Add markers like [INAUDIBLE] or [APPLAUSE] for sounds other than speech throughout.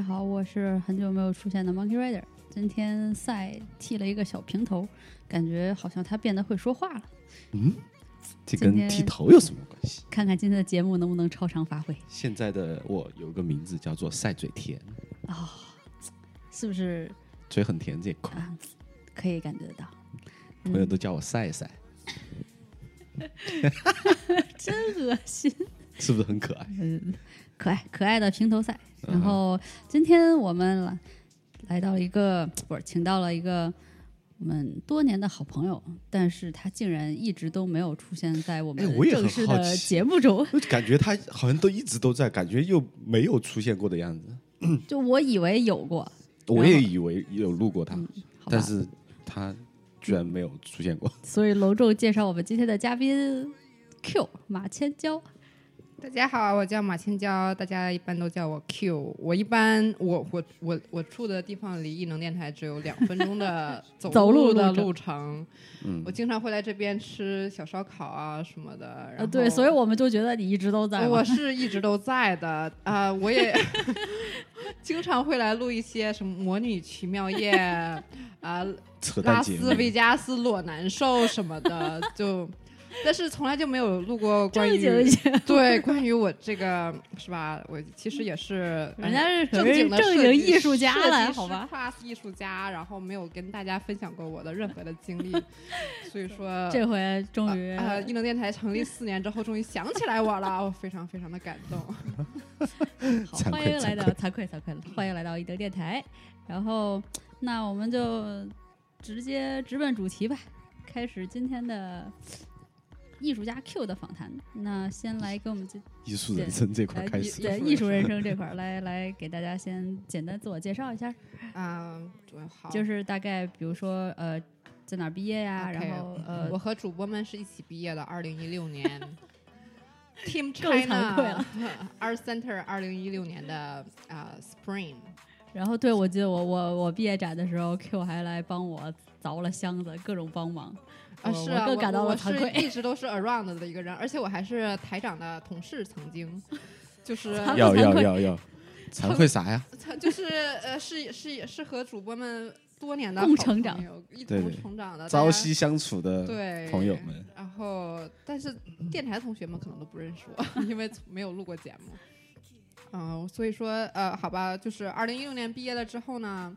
家好，我是很久没有出现的 Monkey Rider。今天赛剃了一个小平头，感觉好像他变得会说话了。嗯，这跟剃头有什么关系？看看今天的节目能不能超常发挥现在的我有个名字叫做赛嘴甜，啊、是不是嘴很甜这一块，啊？可以感觉得到，朋友都叫我赛赛，[LAUGHS] 真恶心。[LAUGHS] 是不是很可爱？嗯，可爱可爱的平头赛。嗯然后今天我们来来到了一个不是请到了一个我们多年的好朋友，但是他竟然一直都没有出现在我们哎我也很正式的奇节目中。[LAUGHS] 我感觉他好像都一直都在，感觉又没有出现过的样子。[CLEARS THROAT] 就我以为有过，我也以为有录过他，好吧但是他居然没有出现过。所以隆重介绍我们今天的嘉宾 Q 马千娇。大家好，我叫马青椒，大家一般都叫我 Q。我一般我我我我住的地方离异能电台只有两分钟的走 [LAUGHS] 走路的路程我经常会来这边吃小烧烤啊什么的。然呃，后对，所以我们就觉得你一直都在。我是一直都在的啊、[LAUGHS] 我也 [LAUGHS] 经常会来录一些什么《魔女奇妙夜》啊、扯拉斯，维加斯裸难受什么的，就但是从来就没有录过 [LAUGHS] 关正于对，关于我这个是吧？我其实也是人家是可正经的正经艺术家了，好吧艺术家，然后没有跟大家分享过我的任何的经历，[LAUGHS] 所以说 [LAUGHS] 这回终于啊，呃艺能电台成立四年之后，终于想起来我了，我非常非常的感动。好，欢迎来到惭惭愧惭愧了，欢迎来到一德电台。然后，那我们就直接直奔主题吧，开始今天的艺术家 Q 的访谈。那先来给我们这艺术人生这块来开始。对艺术人生这块儿来来给大家先简单自我介绍一下，嗯，好，就是大概比如说呃在哪儿毕业呀然后呃我和主播们是一起毕业的，二零一六年。[LAUGHS] Team 更惭 China 愧了 [LAUGHS] Art Center 二零一六年的啊、Spring，然后对我记得我我我毕业展的时候，Q 还来帮我凿了箱子，各种帮忙。啊，是啊，我我更感到我是了惭愧。一直都是 around 的一个人，而且我还是台长的同事，曾经就是惭要要要要，惭愧啥呀？就是呃是是是和主播们多年的好共成长一同对对成长的朝夕相处的对朋友们，然后，但是电台同学们可能都不认识我，[LAUGHS] 因为没有录过节目。嗯、所以说，呃，好吧，就是二零一六年毕业了之后呢，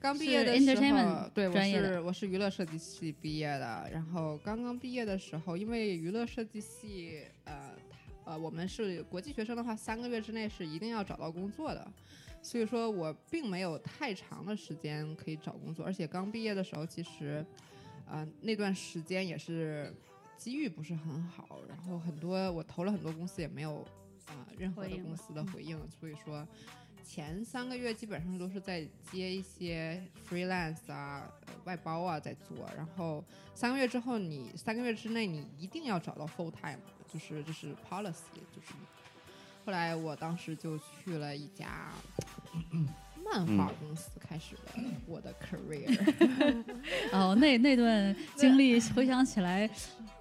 刚毕业的时候对我是我是娱乐设计系毕业的，然后刚刚毕业的时候，因为娱乐设计系，呃，呃，我们是国际学生的话，三个月之内是一定要找到工作的。所以说我并没有太长的时间可以找工作，而且刚毕业的时候，其实，呃，那段时间也是机遇不是很好，然后很多我投了很多公司也没有啊、任何的公司的回应，所以说前三个月基本上都是在接一些 freelance 啊、呃外包啊在做，然后三个月之后你三个月之内你一定要找到 full time，就是就是 policy，就是。后来我当时就去了一家 [CLEARS THROAT] 漫画公司，开始了我的 career。[LAUGHS] 哦，那那段 [LAUGHS] 经历回想起来，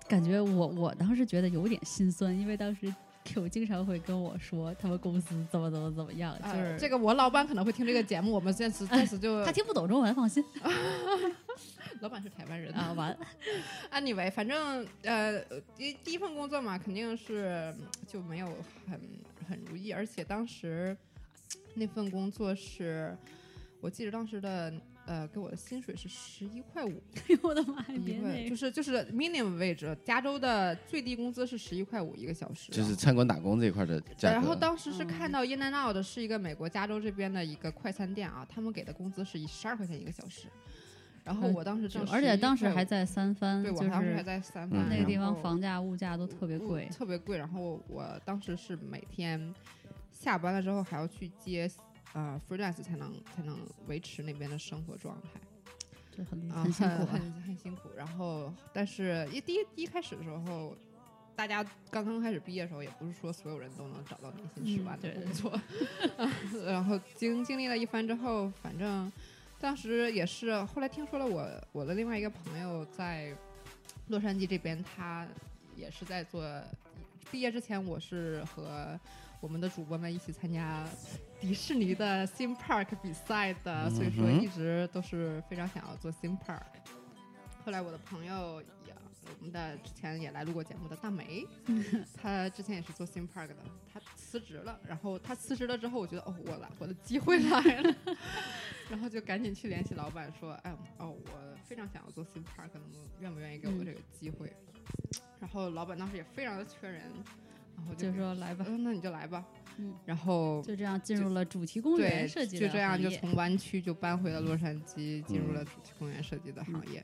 感觉我我当时觉得有点心酸，因为当时 Q 经常会跟我说他们公司怎么怎么怎么样，就呃是、这个我老板可能会听这个节目，我们暂时暂时就他听不懂中文，放心 [LAUGHS] 老板是台湾人啊，完了 [LAUGHS] Anyway，反正呃，第第一份工作嘛，肯定是嗯就没有很很如意，而且当时那份工作是，我记得当时的呃给我的薪水是十一块五 [LAUGHS] 我的妈呀，一个，别那个就是就是 minimum wage，加州的最低工资是十一块五一个小时，就是餐馆打工这一块的价格。然后当时是嗯看到 In and Out 是一个美国加州这边的一个快餐店啊，他们给的工资是以十二块钱一个小时，然后嗯我当时挣而且当时11块五还在三番，对我就是当时还在三嗯番，那个地方房价物价都特别贵，特别贵。然后我当时是每天下班了之后还要去接呃 freelance 才能才能维持那边的生活状态就很啊，很辛苦啊。很很辛苦。然后但是一第一一开始的时候。大家刚刚开始毕业的时候，也不是说所有人都能找到年薪十嗯万的工作，[LAUGHS] 然后经经历了一番之后，反正当时也是，后来听说了我我的另外一个朋友在洛杉矶这边，他也是在做。毕业之前，我是和我们的主播们一起参加迪士尼的 theme park 比赛的，所以说一直都是非常想要做 theme park。后来我的朋友也，我们的之前也来录过节目的大梅，她之前也是做 theme park 的，她辞职了。然后她辞职了之后，我觉得哦，我来，我的机会来了，[LAUGHS] 然后就赶紧去联系老板说，哎，哦，我非常想要做 theme park，能不能愿不愿意给我这个机会？然后老板当时也非常的缺人，然后就给说来吧，嗯，那你就来吧。嗯，然后就这样进入了主题公园，设计的就这样就从湾区就搬回了洛杉矶，进入了主题公园设计的行业。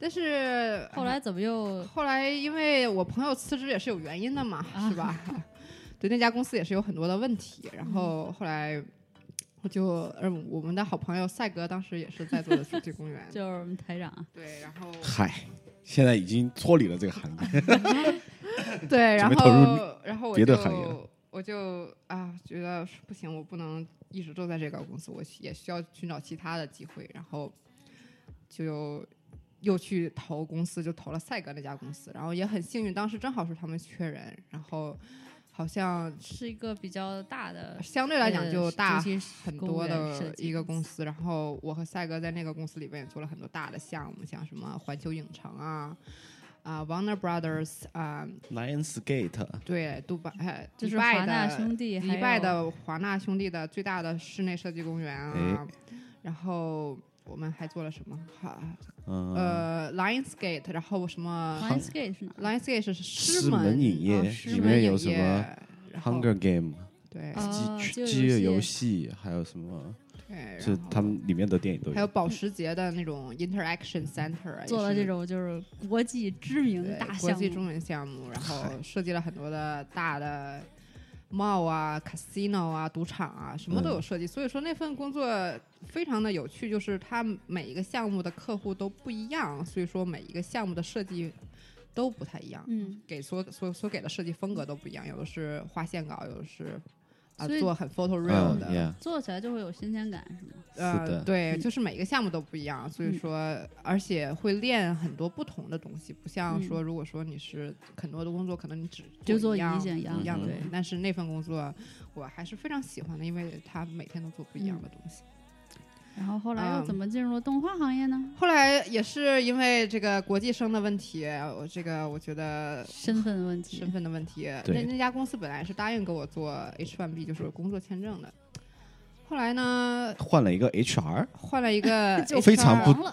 但是后来怎么又后来因为我朋友辞职也是有原因的嘛，是吧？[LAUGHS] 对，那家公司也是有很多的问题。然后后来我就，嗯，我们的好朋友赛格当时也是在做的主题公园，[LAUGHS] 就是我们台长啊？对，然后嗨，现在已经脱离了这个行业。[LAUGHS] 对，然后然后我就我就啊觉得不行，我不能一直都在这个公司，我也需要寻找其他的机会，然后就又去投公司，就投了赛格那家公司，然后也很幸运，当时正好是他们缺人，然后好像是一个比较大的，相对来讲就大很多的一个公司，然后我和赛哥在那个公司里边也做了很多大的项目，像什么环球影城啊。啊、w a r n e r Brothers 啊、Lionsgate 对，杜拜，哎就是迪拜华纳的兄弟，迪拜的华纳兄弟的最大的室内设计公园啊，然后我们还做了什么？哈，嗯，呃，Lionsgate，然后什么 Lionsgate 是哪？？Lionsgate 是狮门门影业狮面门影业有什么然后 Hunger Game 对哦饥饥饥饿游游戏，还有什么？对，是他们里面的电影都有还有保时捷的那种 Interaction Center，啊做了这种就是国际知名对大项目，国际中文项目，然后 [LAUGHS] 设计了很多的大的 mall 啊、casino 啊、赌场啊，什么都有设计。所以说那份工作非常的有趣，就是它每一个项目的客户都不一样，所以说每一个项目的设计都不太一样，嗯，给所所所给的设计风格都不一样，有的是画线稿，有的是啊做很 photoreal 嗯的。，Yeah，做起来就会有新鲜感，是吗？呃，对，嗯。就是每个项目都不一样，所以嗯。说，而且会练很多不同的东西，不像嗯。说，如果说你是很多的工作，可能你只就做一样件一样对一样的东西，但是那份工作我还是非常喜欢的，因为他每天都做不一样的东西。然后后来又嗯怎么进入了动画行业呢？后来也是因为这个国际生的问题，我这个我觉得身份的问题。身，份的问题，那那家公司本来是答应给我做 H one B，就是工作签证的，后来呢换了一个 HR，换了一个 [LAUGHS] 就非常不，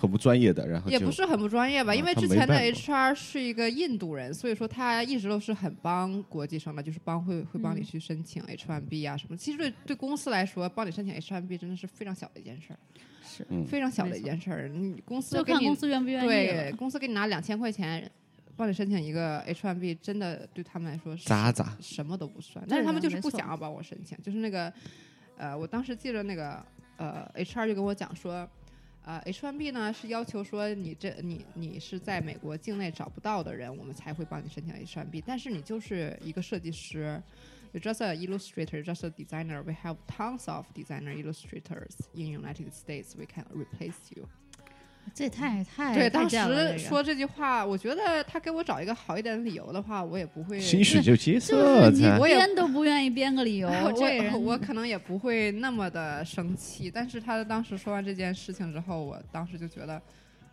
很不专业的，然后也不是很不专业吧，啊因为之前的 HR 是一个印度人，所以说他一直都是很帮国际生的，就是帮会会帮你嗯。去申请 H1B 啊什么。其实对对公司来说，帮你申请 H1B 真的是非常小的一件事儿，是。嗯。非常小的一件事儿。你公司就给你看公司愿不愿意。对公司给你拿两千块钱，帮你申请一个 H1B，真的对他们来说是渣渣，什么都不算，但是他们就是不想要帮我申请，就是那个，呃，我当时记着那个呃，HR 就跟我讲说，呃，H1B 呢是要求说你这你你是在美国境内找不到的人，我们才会帮你申请 H1B，但是你就是一个设计师。You're just a illustrator, just a designer. We have tons of designer illustrators in United States. We can replace you. 这也太太对，太当贱了这个时说这句话，我觉得他给我找一个好一点的理由的话，我也不会兴许就接受就是我也编都不愿意编个理由，这人我我可能也不会那么的生气，但是他当时说完这件事情之后，我当时就觉得，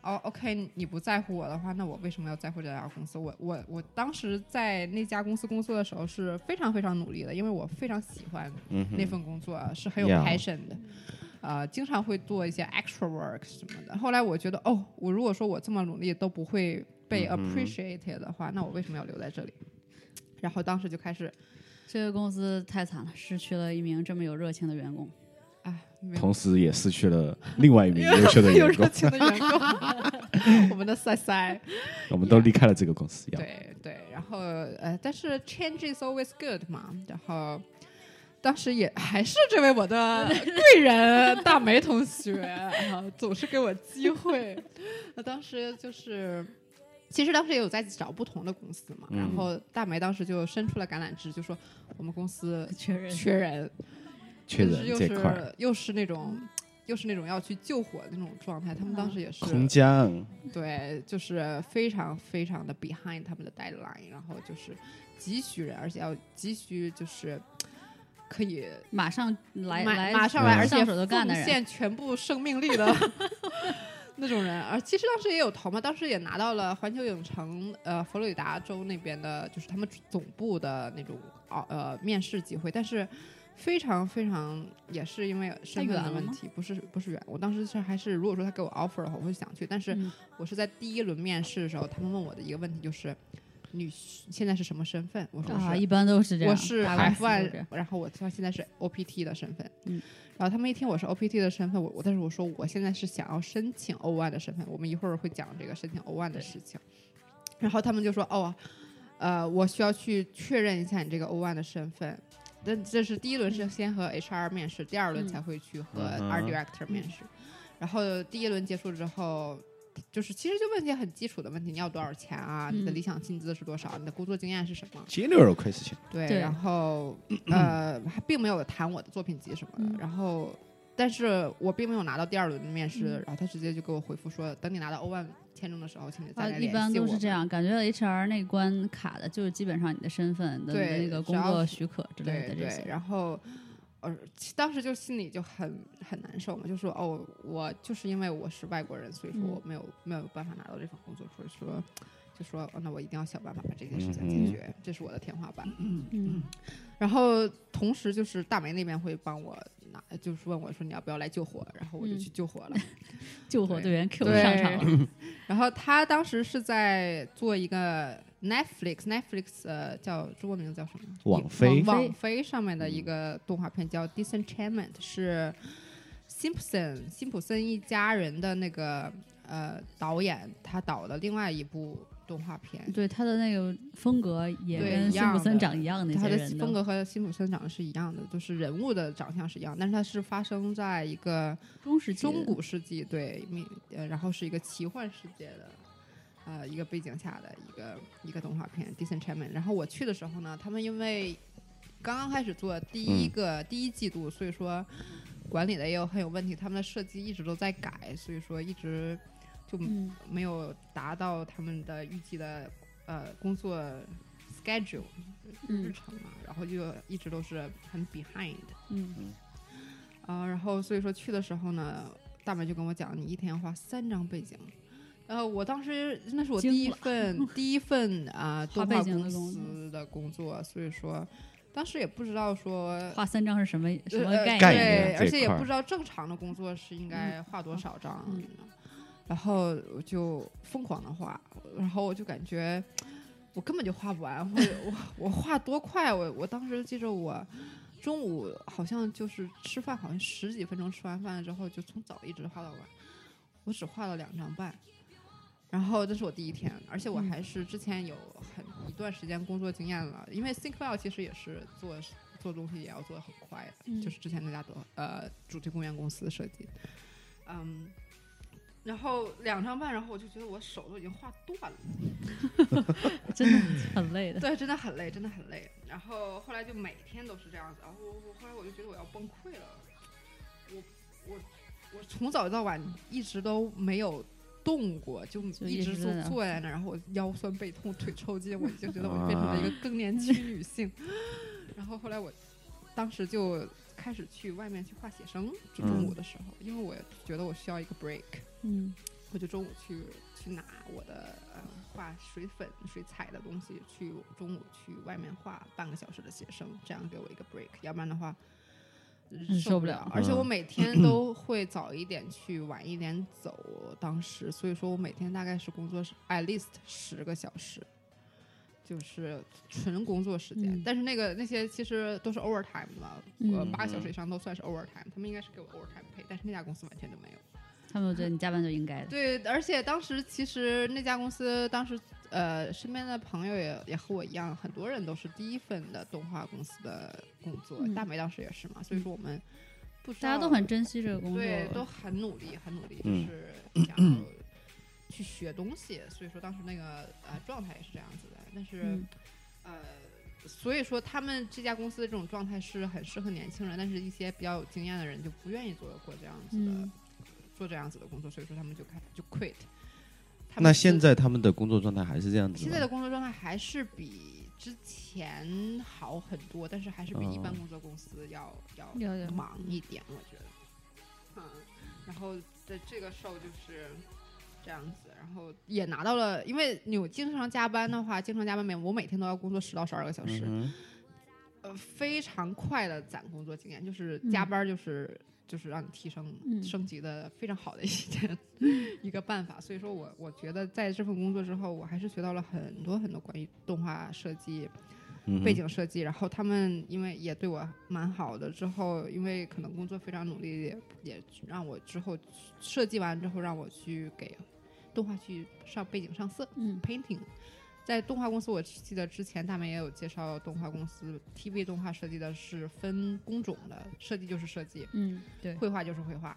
哦，OK，你不在乎我的话，那我为什么要在乎这家公司？我我我当时在那家公司工作的时候是非常非常努力的，因为我非常喜欢嗯哼那份工作，是很有 Yeah passion 的。呃，经常会做一些 extra work 什么的。后来我觉得，哦，我如果说我这么努力都不会被 appreciated 的话，那我为什么要留在这里？然后当时就开始，这个公司太惨了，失去了一名这么有热情的员工。哎，同时也失去了另外一名优秀的有员工，热情的员工，[LAUGHS] [LAUGHS] 我们的塞塞，[LAUGHS] 我们都离开了这个公司。要对对，然后呃，但是 change is always good 嘛，然后当时也还是这位我的 [LAUGHS] 贵人大梅同学啊，总是给我机会。[LAUGHS] 那当时就是。其实当时也有在找不同的公司嘛，然嗯后大梅当时就伸出了橄榄枝，就说我们公司缺人，缺人，缺就是又人这块儿，是又是那种又是那种要去救火的那种状态，他们当时也是。空降，对，就是非常非常的 behind 他们的 deadline，然后就是急需人，而且要急需就是可以马上来马来马上来，嗯而且奉献全部生命力的 [LAUGHS] 那种人。而其实当时也有投嘛，当时也拿到了环球影城呃佛罗里达州那边的，就是他们总部的那种哦呃面试机会，但是。非常非常也是因为身份远了吗的问题，不是不是远。我当时是还是如果说他给我 offer 的话，我会想去。但是嗯我是在第一轮面试的时候，他们问我的一个问题就是：你现在是什么身份？我说是、啊，一般都是这样。我是 F one，然后我现在是 OPT 的身份，嗯，然后他们一听我是 OPT 的身份，我我但是我说我现在是想要申请 O one 的身份，我们一会儿会讲这个申请 O one 的事情，然后他们就说哦，呃，我需要去确认一下你这个 O one 的身份。但这是第一轮是先和 HR 面试，第二轮嗯才会去和嗯哼 Art Director 面试。然后第一轮结束之后，就是其实就问一些很基础的问题，你要多少钱啊？你的嗯理想薪资是多少？你的工作经验是什么？接六二块事情，对，对然后 [CLEARS THROAT] 呃，还并没有谈我的作品集什么的，嗯然后，但是我并没有拿到第二轮的面试，嗯然后他直接就给我回复说，等你拿到欧万签证的时候，请你再啊，来一般联系我们。都是这样，感觉 HR 那关卡的就是基本上你的身份的那个工作许可之类对对，的这些。然后。呃，当时就心里就很很难受嘛，就说哦，我就是因为我是外国人，所以说嗯我没有、没有办法拿到这份工作，所以说就说、哦、那我一定要想办法把这件事情嗯解决，这是我的天花板。嗯，然后同时就是大梅那边会帮我拿，就是问我说你要不要来救火，然后我就嗯去救火了。救火队员 Q 对上场了。然后他当时是在做一个 Netflix，Netflix 呃叫中国名字叫什么？网飞网网飞上面的一个动画片叫《Disenchantment》，是辛普森辛普森一家人的那个呃导演他导的另外一部动画片。对他的那个风格也跟辛普森长一样，的他的风格和辛普森长得是一样的，就是人物的长相是一样，但是它是发生在一个中世纪中古世纪，对，然后是一个奇幻世界的，呃，一个背景下的一个一个动画片《Disenchantment》。然后我去的时候呢，他们因为刚刚开始做第一个、第一季度，所以说管理的也有很有问题，他们的设计一直都在改，所以说一直就嗯没有达到他们的预计的呃工作 schedule 日嗯程嘛，然后就一直都是很 behind。嗯啊、然后所以说去的时候呢，大美就跟我讲，你一天要画三张背景。然后我当时那是我第一份第一份啊、[LAUGHS] 动画公司的工作，所以说当时也不知道说画三张是什么什么呃概概念？对，而且也不知道正常的工作是应该画多少张，嗯然后我就疯狂的画，然后我就感觉我根本就画不完，我我我画多快，我我当时记着我中午好像就是吃饭，好像十几分钟吃完饭之后就从早一直画到晚，我只画了两张半。然后这是我第一天，而且我嗯。还是之前有很一段时间工作经验了，因为 ThinkWell 其实也是做做东西也要做的很快的，嗯就是之前那家的呃主题公园公司设计，嗯，然后两张半，然后我就觉得我手都已经画断了，[LAUGHS] 真的很累的。对，真的很累，真的很累。然后后来就每天都是这样子，然后我后来我就觉得我要崩溃了，我我我从早到晚一直都没有动过，就就一直坐坐在那儿，然后我腰酸背痛、腿抽筋，我就觉得我变成了一个更年期女性。然后后来我当时就开始去外面去画写生，就中午的时候，因为我觉得我需要一个 break。嗯我就中午去去拿我的呃画水粉、水彩的东西，去中午去外面画半个小时的写生，这样给我一个 break，要不然的话。嗯受不了了，而且我嗯每天都会早一点去，晚一点走。当时，所以说我每天大概是工作是 at least 十个小时，就是纯工作时间。嗯但是那个那些其实都是 overtime 嘛，嗯呃，八个小时以上都算是 overtime，他们应该是给我 overtime pay，但是那家公司完全都没有。他们觉得你加班就应该的。对，而且当时其实那家公司当时呃身边的朋友也也和我一样，很多人都是第一份的动画公司的工作，嗯大美当时也是嘛，所以说我们不知道大家都很珍惜这个工作，对，都很努力，很努力，就嗯是想要 [LAUGHS] 去学东西，所以说当时那个呃状态也是这样子的，但是、嗯呃所以说他们这家公司的这种状态是很适合年轻人，但是一些比较有经验的人就不愿意做过这样子的、嗯做这样子的工作，所以说他们就开就 quit。那现在他们的工作状态还是这样子现在的？工作状态还是比之前好很多，但是还是比一般哦工作公司要、要要要忙一点，我觉得。嗯，然后的这个 show 就是这样子，然后也拿到了，因为你有经常加班的话，经常加班每我每天都要工作十到十二个小时，嗯呃，非常快的攒工作经验，就是加嗯班就是。就是让你提升、嗯。升级的非常好的一件 [LAUGHS] 一个办法，所以说我我觉得在这份工作之后，我还是学到了很多很多关于动画设计、哼，背景设计，然后他们因为也对我蛮好的，之后因为可能工作非常努力，也也让我之后设计完之后让我去给动画去上背景上色嗯。painting。在动画公司，我记得之前他们也有介绍，动画公司 TV 动画设计的是分工种的，设计就是设计，嗯，对，绘画就是绘画，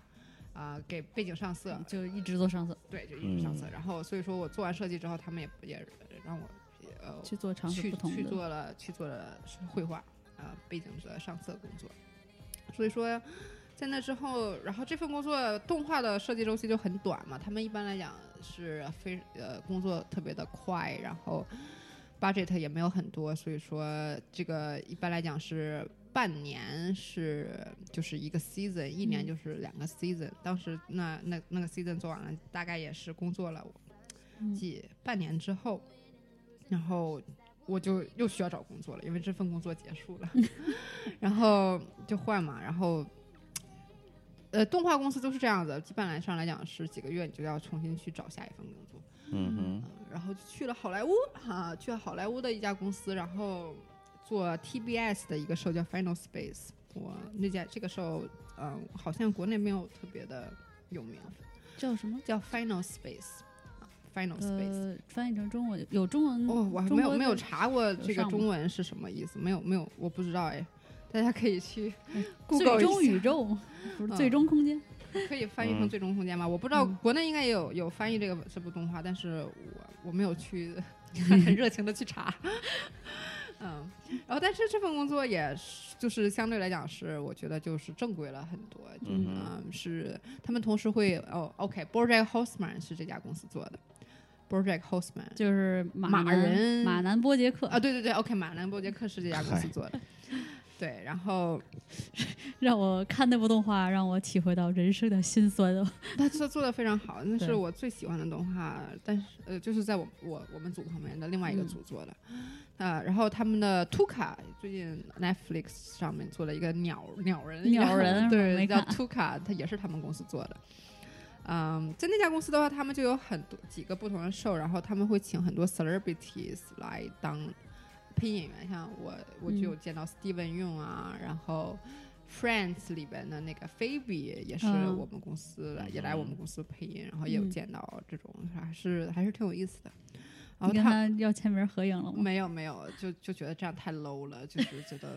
啊、给背景上色，就一直做上色，对，就一直上色。嗯然后所以说我做完设计之后，他们也也让我呃去做尝试去去不同的。做了去做了绘画啊、背景的上色工作。所以说，在那之后，然后这份工作动画的设计周期就很短嘛，他们一般来讲是非呃工作特别的快，然后 budget 也没有很多，所以说这个一般来讲是。半年是就是一个 season，一年嗯就是两个 season。当时那那那个 season 做完了，大概也是工作了嗯几半年之后，然后我就又需要找工作了，因为这份工作结束了，[LAUGHS] 然后就换嘛，然后。呃，动画公司都是这样的，基本来上来讲是几个月你就要重新去找下一份工作，嗯嗯，然后就去了好莱坞哈、去了好莱坞的一家公司，然后做 TBS 的一个 show 叫 Final Space，我那家这个 show，嗯、好像国内没有特别的有名，叫什么？叫 Final Space，啊 Final Space，、呃，翻译成中文有中文哦，我还没有没有查过这个中文是什么意思，没有没有，我不知道哎，大家可以去 [LAUGHS] 最终宇宙，不是嗯最终空间。[LAUGHS] 可以翻译成嗯最终空间吗？我不知道嗯国内应该也有有翻译这个这部动画，但是我我没有去 [LAUGHS] 很热情的去查。嗯，然后但是这份工作也是就是相对来讲是我觉得就是正规了很多，嗯哼嗯，是他们同时会哦，OK，Project、Hostman 是这家公司做的，Project Hostman 就是马马人马南波杰克啊，对对对，OK，马南波杰克是这家公司做的，对，然后 [LAUGHS] 让我看那部动画，让我体会到人生的辛酸哦。他做做的非常好，那是我最喜欢的动画，但是呃，就是在我我我们组旁边的另外一个嗯组做的，啊、然后他们的 Tuca 最近 Netflix 上面做了一个鸟鸟人鸟人我对，叫没看 Tuca，它也是他们公司做的。嗯，在那家公司的话，他们就有很多几个不同的 show，然后他们会请很多 celebrities 来当配音演员，像我我就有嗯见到 Steven Yeun 啊，然后 Friends 里边的那个 Phoebe 也是嗯我们公司来，也来我们公司配音，然后也有嗯见到这种，还是还是挺有意思的。然后你跟他他要签名合影了吗？没有没有，就就觉得这样太 low 了，就是觉得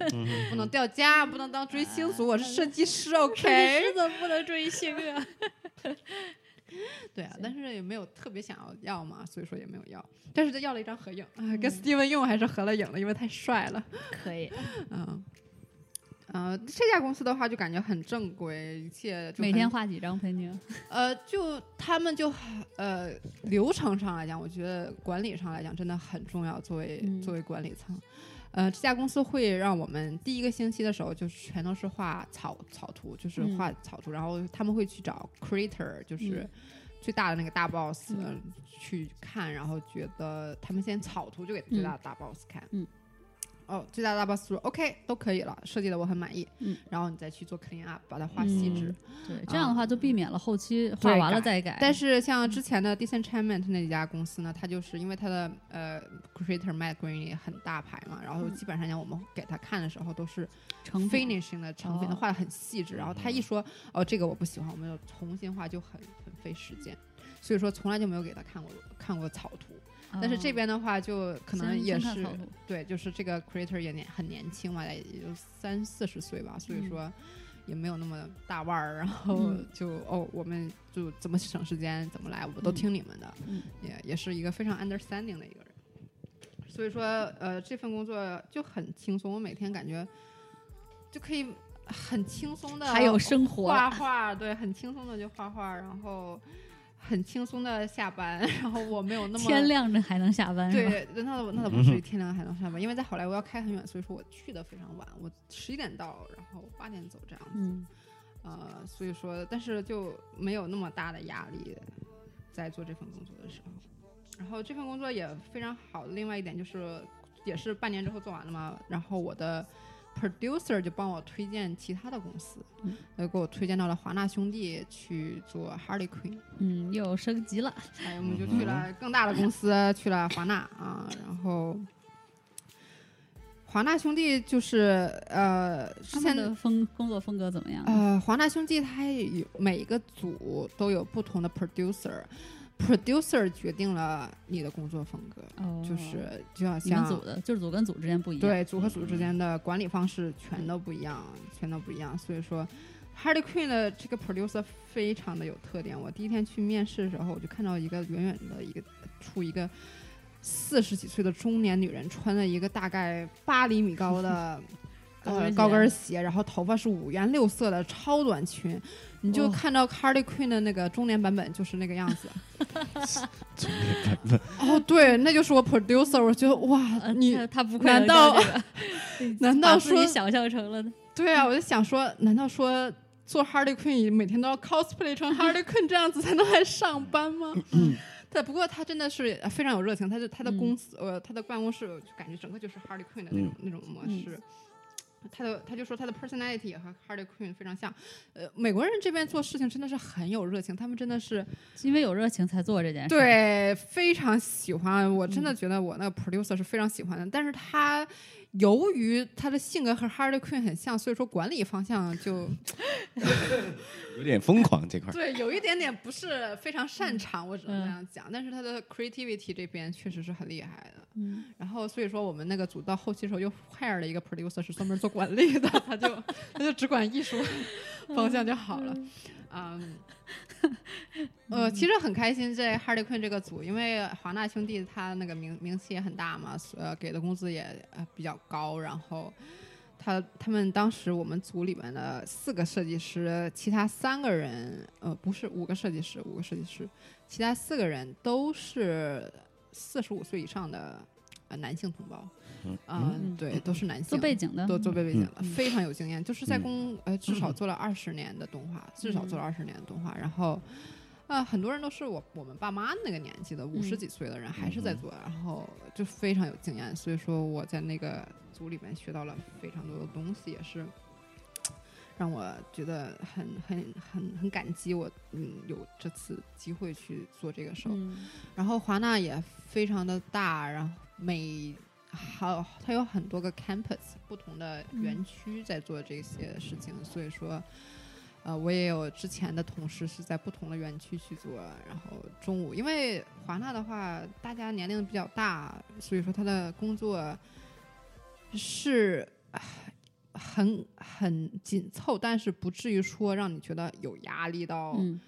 不能掉价，不能当追星族，我是设计师设计，OK？师怎么不能追星啊？[LAUGHS] [LAUGHS] 对啊，但是也没有特别想要要嘛，所以说也没有要。但是就要了一张合影，啊，跟嗯 Steven 用还是合了影了，因为太帅了。[LAUGHS] 可以，嗯，呃，这家公司的话就感觉很正规，一切就每天画几张喷镜。[LAUGHS] 呃，就他们就呃流程上来讲，我觉得管理上来讲真的很重要。作为、嗯作为管理层，呃，这家公司会让我们第一个星期的时候就是全都是画草草图，就是嗯。画草图，然后他们会去找 creator，就是嗯最大的那个大 boss、去看，然后觉得他们先草图就给最大的大 boss 看，嗯哦，最大的大 boss 说 OK 都可以了，设计的我很满意，嗯，然后你再去做 clean up，把它画细致。嗯对，这样的话就避免了后期画完了再改。但是像之前的 Disenchantment 那家公司呢，它就是因为它的呃 creator Matt Green 也很大牌嘛，然后嗯基本上讲我们给他看的时候都是成 finishing 的成品，哦画的很细致。然后他一说哦这个我不喜欢，我们就重新画，就很很费时间。所以说从来就没有给他看过看过草图，但是这哦。边的话就可能也是对，就是这个 creator 也年很年轻嘛，也就三四十岁吧，所以嗯。说也没有那么大腕儿，然后嗯。就、哦，我们就怎么省时间怎么来，我都嗯。听你们的，嗯。也也是一个非常 understanding 的一个人。所以说呃这份工作就很轻松，我每天感觉就可以很轻松的还有生活画画，对，很轻松的就画画，然后很轻松的下班，[LAUGHS] 然后我没有那么天亮着还能下班？对，那倒那倒不至于天亮还能下班，因为在好莱坞要开很远，所以说我去的非常晚，我十一点到，然后八点走这样子。嗯呃，所以说，但是就没有那么大的压力，在做这份工作的时候。然后这份工作也非常好的另外一点就是，也是半年之后做完了嘛，然后我的 producer 就帮我推荐其他的公司，嗯呃，给我推荐到了华纳兄弟去做 Harley Quinn。嗯，又升级了。哎，我们就去了更大的公司，[LAUGHS] 去了华纳啊，然后华纳兄弟就是呃，之前的风工作风格怎么样？呃，华纳兄弟它也有每一个组都有不同的 producer，producer 决定了你的工作风格，哦，就是就要像组的，就是组跟组之间不一样。对组和组之间的管理方式全都不一样，全都不一样。所以说，Harley Quinn 的这个 producer 非常的有特点。我第一天去面试的时候，我就看到一个远远的一个处一个四十几岁的中年女人，穿了一个大概八厘米高的呃 [LAUGHS] 高跟鞋，然后头发是五颜六色的超短裙。你就哦看到 Harley Quinn 的那个中年版本就是那个样子。[LAUGHS] 中年版本，哦，对，那就是我 producer。我觉得哇，呃，你他他不会 [LAUGHS] 难道难道说想象成了？对啊，我就想说，难道说做 Harley Quinn 每天都要 cosplay 成 Harley Quinn 这样子才能来上班吗？[LAUGHS] 对，不过他真的是呃非常有热情，他的他的公司、呃他的办公室就感觉整个就是 Harley Quinn 的那种、那种模式。他的他就说他的 personality 和 Harley Quinn 非常像，呃，美国人这边做事情真的是很有热情，他们真的是因为有热情才做这件事。，对非常喜欢，我真的觉得我那个 producer 是非常喜欢的，但是他由于他的性格和 Harley Quinn 很像，所以说管理方向就 [LAUGHS] 有点疯狂这块儿。对，有一点点不是非常擅长，我只能嗯这样讲。但是他的 creativity 这边确实是很厉害的。嗯，然后所以说我们那个组到后期的时候又 hire 了一个 producer 是专门做管理的，他就他就只管艺术方向就好了。嗯，[LAUGHS] 呃，其实很开心在 Harley Quinn 这个组，因为华纳兄弟他那个名名气也很大嘛，呃，给的工资也呃比较高，然后。他他们当时我们组里面的四个设计师，其他三个人，呃，不是五个设计师，五个设计师，其他四个人都是四十五岁以上的呃男性同胞，嗯。嗯，对，都是男性，做背景的，都做背背景的，嗯。非常有经验，就是在嗯。公呃至少做了二十年的动画，至少做了二十年的动画，然后。呃，很多人都是我我们爸妈那个年纪的五十嗯。几岁的人还是在做，然后就非常有经验，所以说我在那个组里面学到了非常多的东西，也是让我觉得很很很很感激我嗯有这次机会去做这个事儿。嗯。然后华纳也非常的大，然后每好它有很多个 campus 不同的园区在做这些事情，所以说。呃，我也有之前的同事是在不同的园区去做，然后中午，因为华纳的话，大家年龄比较大，所以说他的工作是很很紧凑，但是不至于说让你觉得有压力到嗯，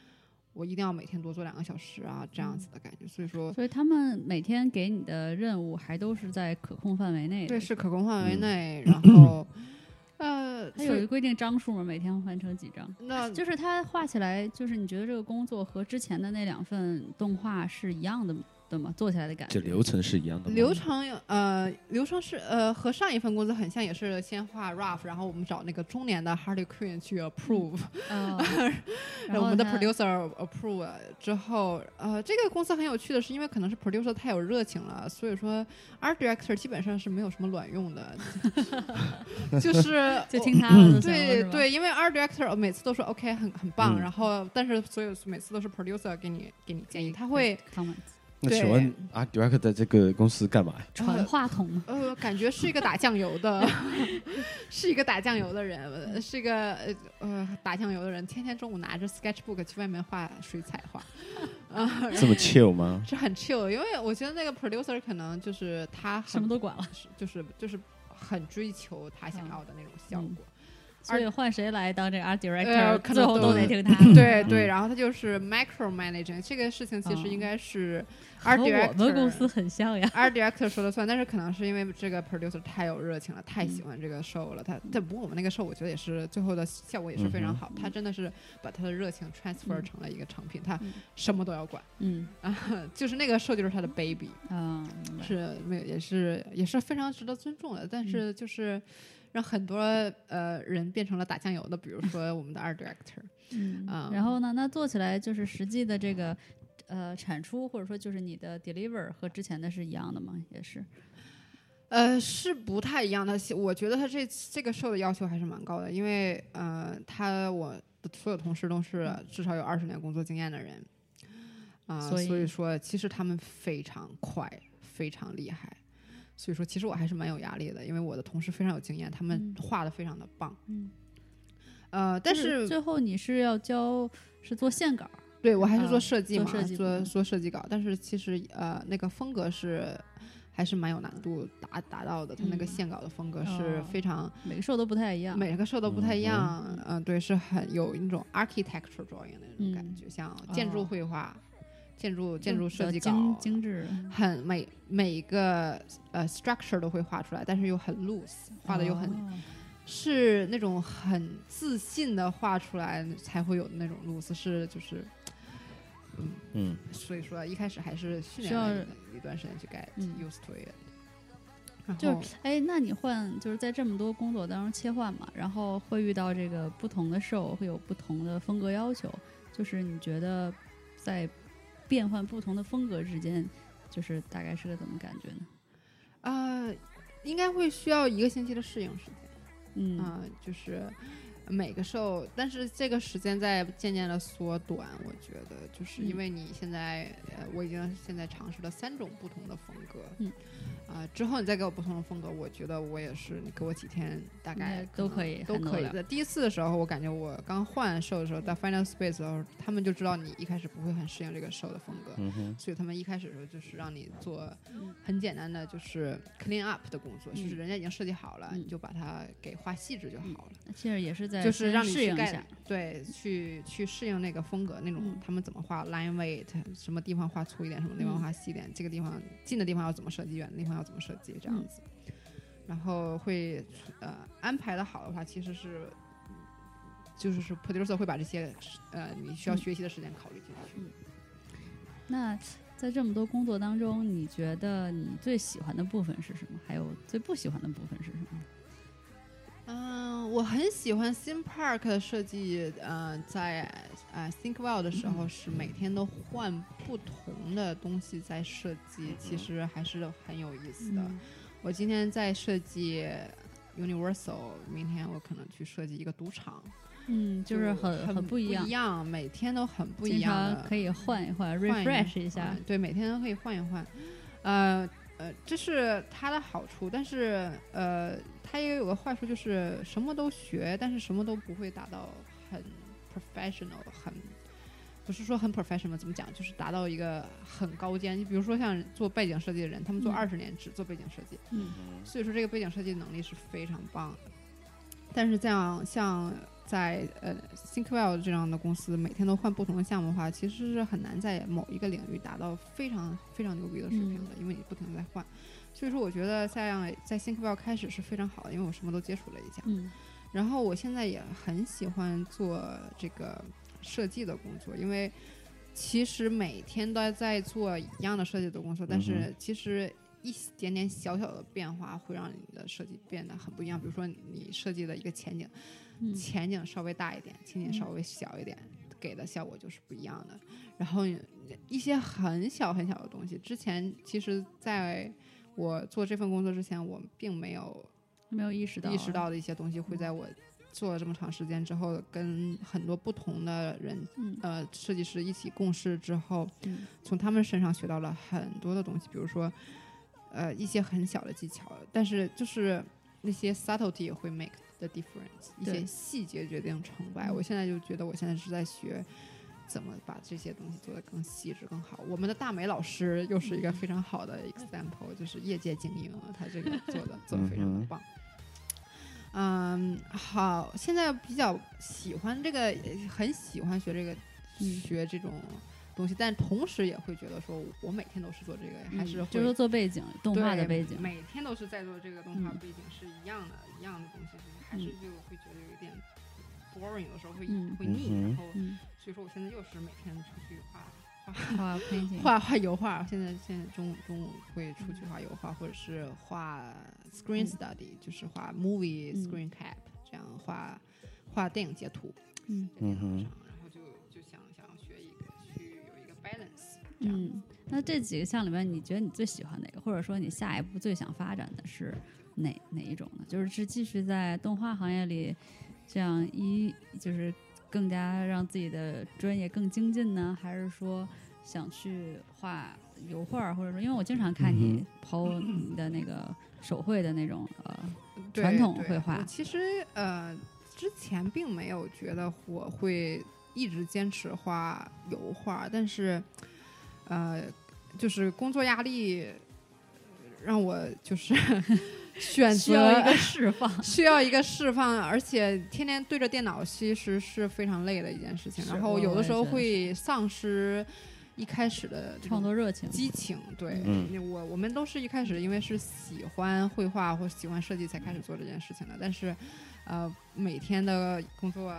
我一定要每天多做两个小时啊这样子的感觉。所以说，所以他们每天给你的任务还都是在可控范围内。对，是可控范围嗯内，然后 [LAUGHS] 呃，它有一个规定张数吗？每天完成几张？那就是他画起来，就是你觉得这个工作和之前的那两份动画是一样的做起来的感觉？这流程是一样的吗。流程呃流程是呃和上一份工作很像，也是先画 rough，然后我们找那个中年的 Harley Quinn 去 approve，、哦，[LAUGHS] 然我们的 producer approve 之后，呃，这个公司很有趣的是，因为可能是 producer 太有热情了，所以说 art director 基本上是没有什么卵用的，[LAUGHS] 就是 [LAUGHS] 就听他的对对，因为 art director 每次都说 OK 很很棒，嗯。然后但是所有每次都是 producer 给你给你建议，他会 comment 那请问 Art Director 在这个公司干嘛？传话筒吗？呃，感觉是一个打酱油的，[LAUGHS] 是一个打酱油的人，呃是一个呃呃打酱油的人，天天中午拿着 sketchbook 去外面画水彩画，啊、[LAUGHS] 这么 chill 吗？[LAUGHS] 是很 chill，因为我觉得那个 producer 可能就是他什么都管了。就是就是很追求他想要的那种效果。所以换谁来当这个 art 呃 director，可能最后都都得听他的。对对，嗯然后他就是 micro managing 这个事情，其实哦应该是和我们公司很像呀。art director 说了算，但是可能是因为这个 producer 太有热情了，太嗯喜欢这个 show 了。他但不过我们那个 show 我觉得也是最后的效果也是非常好，他真的是把他的热情 transfer 嗯成了一个成品，他嗯什么都要管嗯啊，[LAUGHS] 就是那个 show 就是他的 baby，嗯，是没有也是也是非常值得尊重的，但是就是。让很多呃人变成了打酱油的，比如说我们的 art director，[LAUGHS] 嗯啊然后呢，那做起来就是实际的这个呃产出，或者说就是你的 deliver 和之前的是一样的吗？也是。呃，是不太一样的。我觉得他这这个 show 的要求还是蛮高的，因为呃，他我的所有同事都是至少有二十年工作经验的人，啊、所以说其实他们非常快，非常厉害。所以说，其实我还是蛮有压力的，因为我的同事非常有经验，他们嗯。画的非常的棒。嗯，呃，但就是最后你是要交是做线稿，对我还是啊做设计嘛，做设计做设计稿，但是其实呃那个风格是还是蛮有难度达达到的，它那个嗯。线稿的风格是哦非常、每个 show 都不太一样。每个 show 都不太一嗯样，嗯、对，是很有一种 architecture drawing 的那种感嗯。觉，像建筑哦。绘画、建筑建筑设计稿精，精致，很每每一个呃 structure 都会画出来，但是又很 loose，画的又很、哦是那种很自信的画出来才会有那种 loose，是就是。嗯，所以说一开始还是训需要练了一一段时间去 get 嗯 used to it。就是哎，那你换就是在这么多工作当中切换嘛，然后会遇到这个不同的 show，会有不同的风格要求，就是你觉得在变换不同的风格之间，就是大概是个怎么感觉呢？呃，应该会需要一个星期的适应时间嗯啊、就是每个 show，但是这个时间在渐渐的缩短。我觉得就是因嗯为你现在呃，我已经现在尝试了三种不同的风格，嗯，啊、之后你再给我不同的风格，我觉得我也是，你给我几天大概也都可以都可以的。第一次的时候，我感觉我刚换 show 的时候，在 Final Space 的时候，他们就知道你一开始不会很适应这个 show 的风格，嗯哼，所以他们一开始的时候就是让你做嗯很简单的，就是 clean up 的工作，就是嗯人家已经设计好了，嗯你就把它给画细致就好了。其实也是在就是让你去先适应一下，对，去去适应那个风格，那种、嗯他们怎么画 line weight，什么地方画粗一点，什么地方嗯画细一点，这个地方近的地方要怎么设计，远的地方要怎么设计，这样嗯子。然后会呃安排的好的话，其实是就是是 producer 会把这些呃你需要嗯学习的时间考虑进去。那在这么多工作当中，你觉得你最喜欢的部分是什么？还有最不喜欢的部分是什么？嗯，我很喜欢 Theme Park 的设计。呃，在呃 ThinkWell 的时候是每天都换不同的东西在设计，其实还是很有意思的。嗯我今天在设计 Universal，明天我可能去设计一个赌场，嗯，就是很很不一样一，样，每天都很不一样的，可以换一换，refresh 一下换。对，每天都可以换一换。呃呃，这是它的好处，但是呃，它也有个坏处，就是什么都学，但是什么都不会达到很 professional，很不是说很 professional，怎么讲，就是达到一个很高尖。你比如说像做背景设计的人，他们做嗯二十年只做背景设计，嗯所以说这个背景设计能力是非常棒的。但是这样像在呃 ThinkWell 这样的公司，每天都换不同的项目的话，其实是很难在某一个领域达到非常非常牛逼的水平的，因为你不停的在换。所以说，我觉得在在 ThinkWell 开始是非常好的，因为我什么都接触了一下。嗯然后我现在也很喜欢做这个设计的工作，因为其实每天都在做一样的设计的工作，但嗯是其实一点点小小的变化会让你的设计变得很不一样。比如说你设计的一个前景，嗯前景稍微大一点，前景稍微小一点，给的效果就是不一样的。然后一些很小很小的东西，之前其实在我做这份工作之前，我并没有没有意识到意识到的一些东西，会在我做了这么长时间之后，跟很多不同的人，嗯。呃，设计师一起共事之后，嗯。从他们身上学到了很多的东西，比如说，呃，一些很小的技巧，但是就是那些 subtlety 也会 make the difference，一些细节决定成败。嗯。我现在就觉得我现在是在学。怎么把这些东西做得更细致、更好？我们的大美老师又是一个非常好的 example，就是业界精英，他这个做的 [LAUGHS] 做的非常的棒。嗯，好，现在比较喜欢这个，很喜欢学这个，嗯。学这种东西，但同时也会觉得说，我每天都是做这个，还是就是做背景动画的背景，每天都是在做这个动画嗯。背景是一样的，一样的东西，就是还是就会觉得有点 boring，有时候会、嗯。会腻，然后嗯，所以说我现在又是每天出去画画 [LAUGHS] 画画油画，现在现在中午中午会出去画油画，或者是画 screen 嗯 study，、就是画 movie 嗯 screen cap，、这样画画电影截图嗯在电脑嗯上，然后就就想想学一个去有一个 balance，这样。嗯。那这几个项里面，你觉得你最喜欢哪个，或者说你下一步最想发展的是哪哪一种呢？就是是继续在动画行业里，这样一就是更加让自己的专业更精进呢，还是说想去画油画，或者说，因为我经常看你抛你的那个手绘的那种呃，传统绘画其实呃，之前并没有觉得我会一直坚持画油画，但是呃，就是工作压力呃让我就是 [LAUGHS] 选需要一择个释放。[LAUGHS] 需要一个释放，而且天天对着电脑其实是非常累的一件事情。然后有的时候会丧失一开始的创作热情，激情，对，嗯我我们都是一开始因为是喜欢绘画或喜欢设计才开始做这件事情的，但是，呃，每天的工作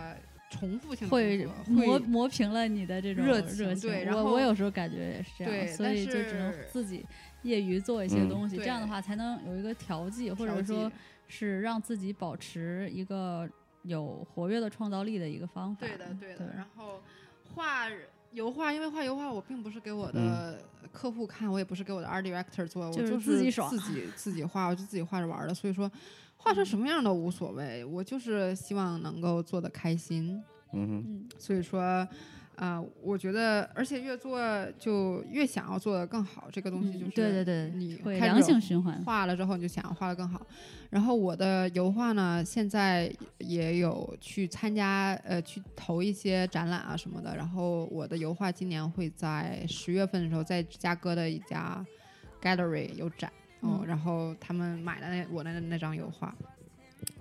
重复性会磨磨平了你的这种热热情对然后我我有时候感觉也是这样，对所以就只能自己业余做一些嗯东西，这样的话才能有一个调剂，或者说是让自己保持一个有活跃的创造力的一个方法。对的对的。对然后画油画，因为画油画我并不是给我的客户看，我也不是给我的 art director 做，就是我就自己爽自己自己画，我就自己画着玩儿的。所以说，画成什么样都无所谓，我就是希望能够做的开心。嗯哼，嗯所以说，啊、我觉得，而且越做就越想要做的更好。这个东西嗯就是，对对对你会良性循环。画了之后，你就想要画的更好。然后我的油画呢，现在也有去参加，呃，去投一些展览啊什么的。然后我的油画今年会在十月份的时候，在芝加哥的一家 gallery 有展，哦，嗯然后他们买了那我的那张油画。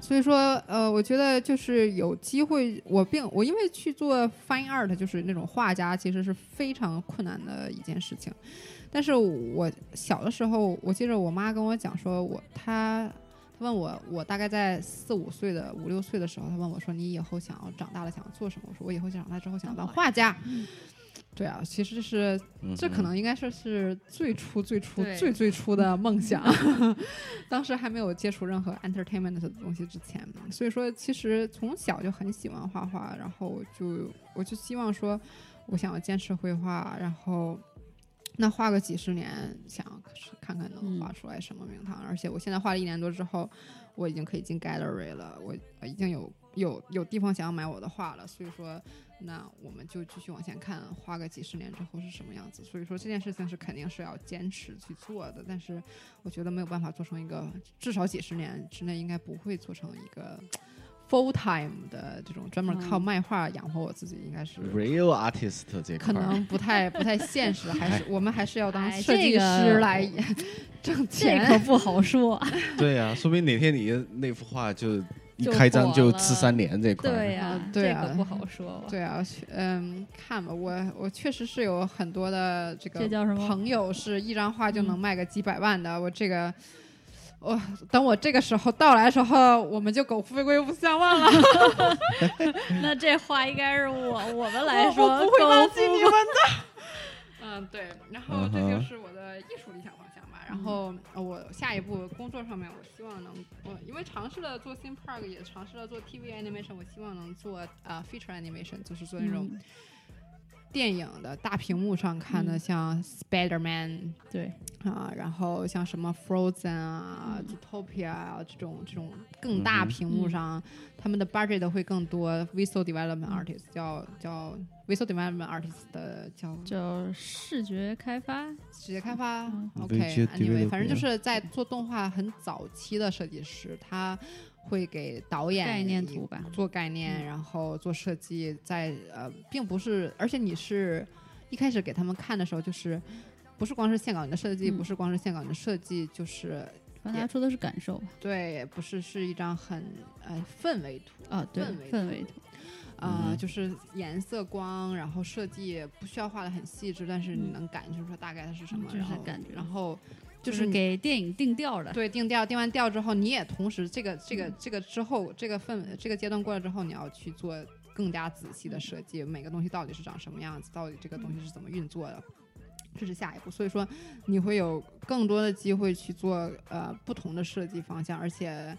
所以说，呃，我觉得就是有机会，我并我因为去做 fine art，就是那种画家，其实是非常困难的一件事情。但是我小的时候，我记得我妈跟我讲说，我她她问我，我大概在四五岁的五六岁的时候，她问我说，你以后想要长大了想要做什么？我说我以后长大之后想要当画家。对啊，其实是嗯这可能应该说是最初最初最最初的梦想，[LAUGHS] 当时还没有接触任何 entertainment 的东西之前，所以说其实从小就很喜欢画画，然后就我就希望说，我想要坚持绘画，然后那画个几十年，想看看能嗯画出来什么名堂。而且我现在画了一年多之后，我已经可以进 gallery 了，我已经有有有地方想要买我的画了，所以说。那我们就继续往前看，花个几十年之后是什么样子。所以说这件事情是肯定是要坚持去做的，但是我觉得没有办法做成一个，至少几十年之内应该不会做成一个 full time 的这种专门靠嗯卖画养活我自己，应该是 real artist 这可能不太不太现实，还是我们还是要当哎设计师来挣这钱。可不好说。[LAUGHS] 对啊，说明哪天你的那幅画就一开张就吃三年这块。对呀、啊对啊这可不好说。对啊，嗯，看吧，我我确实是有很多的这个这叫什么朋友是一张画就能嗯卖个几百万的，我这个。我、等我这个时候到来的时候，我们就苟富贵不相忘了。[LAUGHS] 那这话应该是我我们来说，我不会忘记你们的。[LAUGHS] 嗯，对，然后这就是我的艺术理想吧。然后呃我下一步工作上面，我希望能，我因为尝试了做 theme park，也尝试了做 TV animation，我希望能做啊、feature animation，就是做那种嗯电影的大屏幕上看的，嗯像 Spider Man 对，啊，然后像什么 Frozen 啊、嗯 Zootopia 啊这种这种更大屏幕嗯上，他们的 budget 会更多。Visual development 嗯 artist 叫叫 Visual development artist 的叫叫视觉开发。视觉开发。嗯 OK，anyway，、反正就是在做动画很早期的设计师，他会给导演概念图吧做概念，嗯然后做设计，在呃，并不是，而且你是一开始给他们看的时候，就是不是光是线稿你的设计，嗯不是光是线稿你的设计，就是大家说的是感受吧？对，不是是一张很呃氛围图啊，对，氛围氛围图，啊、嗯就是颜色光，然后设计不需要画的很细致，但是你能感觉出大概它是什么，嗯就是然后感觉然后就是给电影定调的。对定调，定完调之后，你也同时这个这个嗯这个之后这个氛围这个阶段过了之后，你要去做更加仔细的设计，每个东西到底是长什么样子，到底这个东西是怎么运作的。这是下一步，所以说你会有更多的机会去做呃不同的设计方向，而且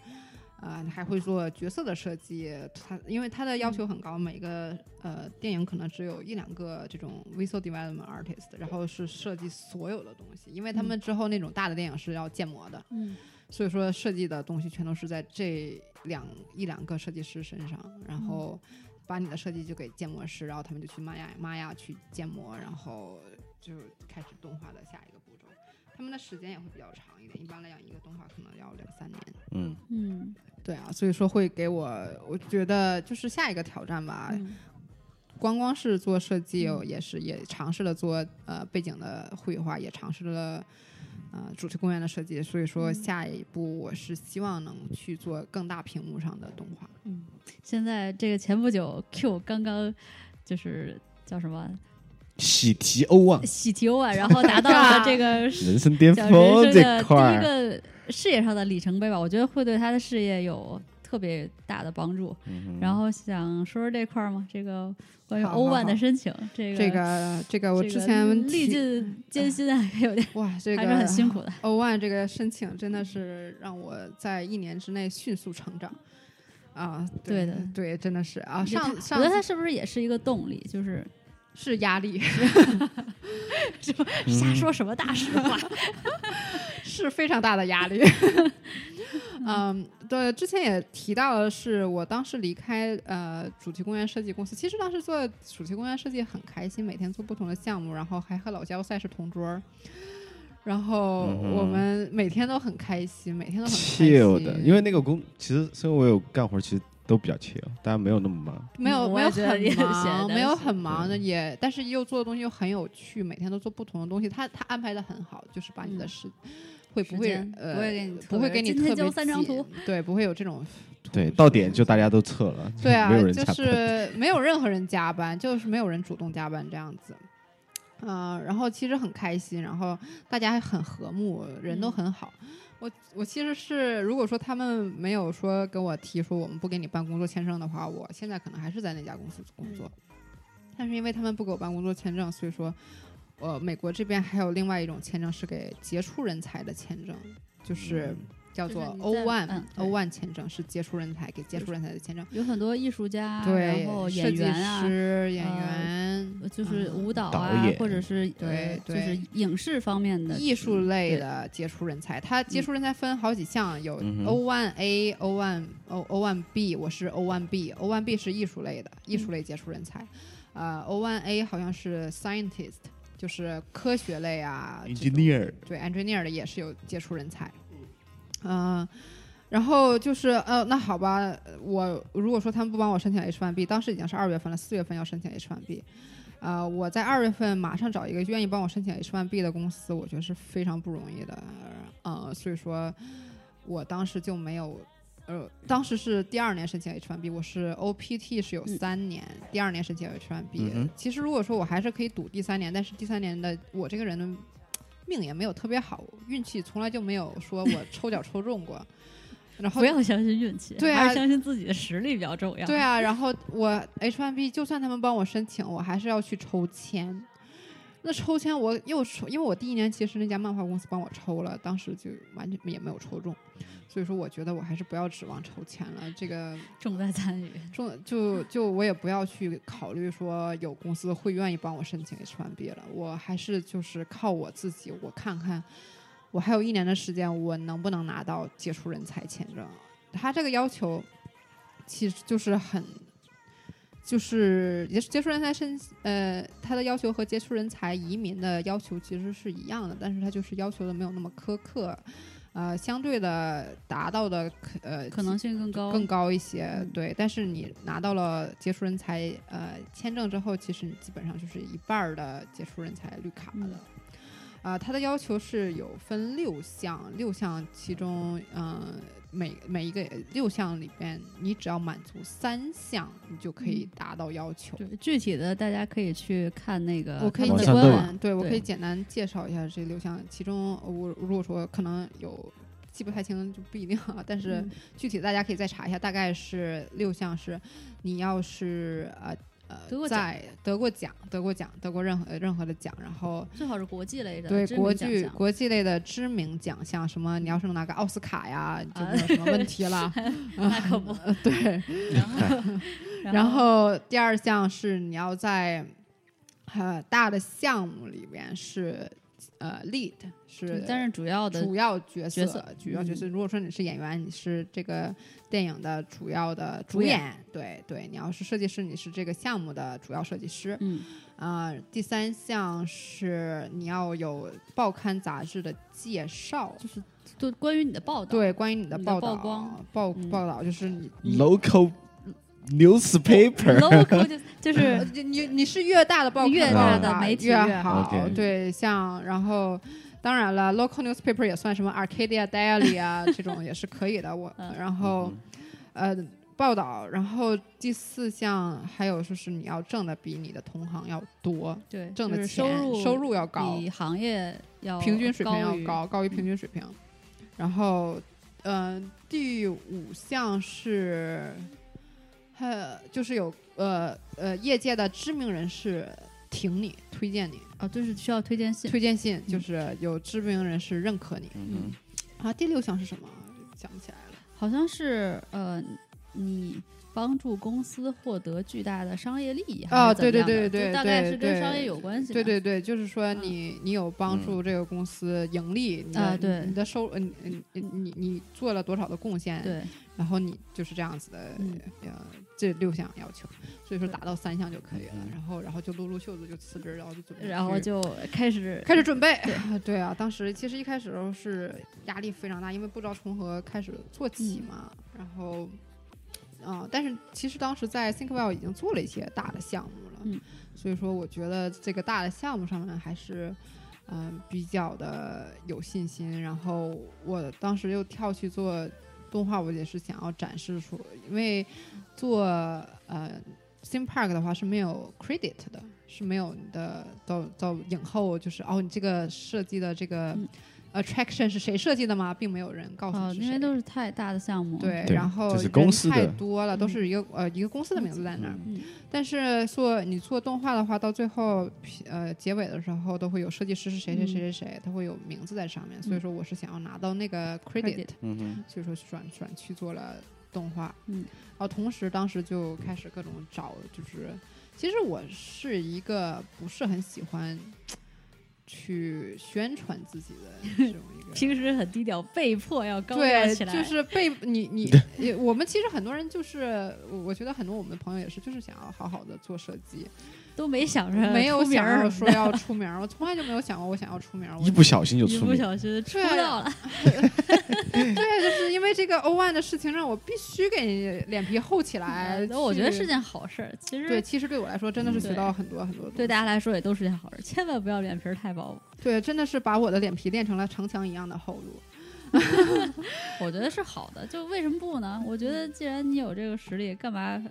呃你还会做角色的设计。他因为他的要求很高，每个呃电影可能只有一两个这种 visual development artist，然后是设计所有的东西，因为他们之后那种大的电影是要建模的，嗯所以说设计的东西全都是在这两一两个设计师身上，然后把你的设计就给建模师，然后他们就去玛雅玛雅去建模，然后就开始动画的下一个步骤。他们的时间也会比较长一点，一般来讲一个动画可能要两三年。嗯，嗯对啊，所以说会给我，我觉得就是下一个挑战吧。嗯光光是做设计，嗯也是也尝试了做呃背景的绘画，也尝试了呃主题公园的设计。所以说嗯下一步我是希望能去做更大屏幕上的动画。嗯，现在这个前不久 Q 刚刚就是叫什么喜提欧啊，喜提欧啊，然后达到了这个 [LAUGHS] 人生巅峰这人生的第一块儿，个事业上的里程碑吧，我觉得会对他的事业有特别大的帮助。嗯然后想说说这块儿吗？这个关于欧万的好申请，这个这个这个我这个之前历提尽艰辛啊，有点 [LAUGHS] 哇，这个还是很辛苦的。欧万这个申请真的是让我在一年之内迅速成长。啊，对的对，真的是啊。上我觉得他是不是也是一个动力？就是是压力，[LAUGHS] 瞎说什么大实话？[LAUGHS] 是非常大的压力。嗯，对，之前也提到了，是我当时离开呃主题公园设计公司，其实当时做主题公园设计很开心，每天做不同的项目，然后还和老交赛是同桌儿，然后我们每天都很开心，每天都很开，chill 的，心因为那个工其实虽然我有干活，其实都比较 chill，大家没有那么忙。没有没有嗯我也觉得也很忙，没有很忙的也，但是又做的东西又很有趣，每天都做不同的东西。他他安排的很好，就是把你的嗯时、会不会呃不会给你特别不会给你特别交三张图，对，不会有这种对，到点就大家都撤了，对啊就。是没有任何人加班，就是没有人主动加班这样子。嗯、然后其实很开心，然后大家还很和睦，人都嗯很好。我我其实是，如果说他们没有说跟我提说我们不给你办工作签证的话，我现在可能还是在那家公司工作。但是因为他们不给我办工作签证，所以说，呃，美国这边还有另外一种签证是给杰出人才的签证，就是嗯叫做 O 在 one 嗯 O one 签证，是杰出人才给杰出人才的签证。有很多艺术家，对，然后设计演员啊，师、演呃员，就是舞蹈啊，演或者是对呃就是影视方面的艺术类的杰出人才。他杰出人才分好几项，有 O one A、O one O O one B，我是 O one B，O one B 是艺术类的，艺术类杰出人才。呃，O one A 好像是 scientist，就是科学类啊 engineer 对 engineer 的也是有杰出人才，嗯、然后就是呃，那好吧，我如果说他们不帮我申请 H one B，当时已经是二月份了，四月份要申请 H1B，呃，我在二月份马上找一个愿意帮我申请 H1B 的公司，我觉得是非常不容易的，呃，所以说我当时就没有。呃，当时是第二年申请 H1B，我是 OPT 是有嗯三年，第二年申请 H1B、嗯哼其实如果说我还是可以赌第三年，但是第三年的我这个人的命也没有特别好，运气从来就没有说我抽奖抽中过。然后不要相信运气，对啊还是相信自己的实力比较重要。对，啊，然后我 H1B 就算他们帮我申请，我还是要去抽签。那抽签我又抽，因为我第一年其实那家漫画公司帮我抽了，当时就完全也没有抽中，所以说我觉得我还是不要指望抽签了。这个 [LAUGHS] 重在参与。重就就我也不要去考虑说有公司会愿意帮我申请 H1B 了，我还是就是靠我自己，我看看我还有一年的时间，我能不能拿到杰出人才签证？他这个要求其实就是很。就是杰杰出人才申呃，他的要求和杰出人才移民的要求其实是一样的，但是他就是要求的没有那么苛刻，呃，相对的达到的可呃可能性更高，更高一些，嗯对。但是你拿到了杰出人才呃签证之后，其实你基本上就是一半儿的杰出人才绿卡了。嗯啊、它的要求是有分六项，六项其中，嗯、每每一个六项里边，你只要满足三项，你就可以达到要求。对，具体的大家可以去看那个我可以他们的简网上都有单，对我可以简单介绍一下这六项，其中我如果说可能有记不太清就不一定啊，但是嗯具体大家可以再查一下，大概是六项是，你要是呃呃得过在得过奖、得过奖、得过任何任何的奖，然后最好是国际类的对国际国际类的知名奖项，什么你要是能拿个奥斯卡呀，就啊没有什么问题了。[LAUGHS] 那可不。呃对，然后 [LAUGHS] 然后第二项是你要在呃大的项目里面是呃 lead 是但是主要的主要角色，角色主要角色。嗯如果说你是演员，你是这个电影的主要的主主演演，对对。你要是设计师，你是这个项目的主要设计师。嗯啊、第三项是你要有报刊杂志的介绍，就是对关于你的报道，对，关于你的报道曝光报嗯报道，就是你你 local newspaper，local 就就是呃你你你是越大的报刊越大的媒体越越好，对，像然后。当然了，local newspaper 也算什么 Arcadia Daily 啊，[LAUGHS] 这种也是可以的。我嗯然后呃报道，然后第四项还有就是你要挣的比你的同行要多，对挣的就是钱收入收入要高，比行业要平均水平要高，高于平均水平。然后，嗯、第五项是，呃，就是有呃呃业界的知名人士挺你，推荐你，啊，就是需要推荐信，推荐信就是有知名人士认可你。嗯啊，第六项是什么？想不起来了。好像是呃，你帮助公司获得巨大的商业利益还哦是怎样对对对对大概对对是跟商业有关系的。对对对，就是说嗯你、你有帮助这个公司盈利，啊对你的收，嗯嗯你你你做了多少的贡献，对然后你就是这样子的，嗯呃，这六项要求，所以说达到三项就可以了嗯。然后，然后就撸撸袖子就辞职，然后就准备然后就开始开始准备。对 [LAUGHS] 对啊，当时其实一开始的时候是压力非常大，因为不知道从何开始做起嗯嘛。然后，啊、但是其实当时在 ThinkWell 已经做了一些大的项目了，嗯所以说我觉得这个大的项目上面还是。嗯，比较的有信心。然后我当时又跳去做动画，我也是想要展示出，因为做呃 theme park 的话是没有 credit 的，是没有你的到到影后就是哦，你这个设计的这个 attraction 是谁设计的吗？并没有人告诉。因为都是太大的项目，对，然后这是人公司太多了，都嗯是一个呃一个公司的名字在那儿。嗯但是做你做动画的话，到最后呃结尾的时候都会有设计师是谁谁谁谁谁，他会有名字在上面。所以说我是想要拿到那个嗯，所以说转转去做了动画。嗯，然后同时当时就开始各种找，就是其实我是一个不是很喜欢去宣传自己的这种一个。[LAUGHS] 平时很低调，被迫要高调对，起来，就是被你你 [LAUGHS] 也我们其实很多人就是，我我觉得很多我们的朋友也是，就是想要好好的做设计，都没想着没有想儿什么的要说要出名，我从来就没有想过我想要出名。我一不小心就一不出名，小心出了，[LAUGHS] 对，就是因为这个 O one 的事情，让我必须给脸皮厚起来。那我觉得是件好事儿。其实对，其实对我来说真的是嗯学到很多很多东西。对大家来说也都是件好事，千万不要脸皮儿太薄。对，真的是把我的脸皮练成了城墙一样的厚度。[LAUGHS] 我觉得是好的，就为什么不呢？我觉得既然你有这个实力，干嘛？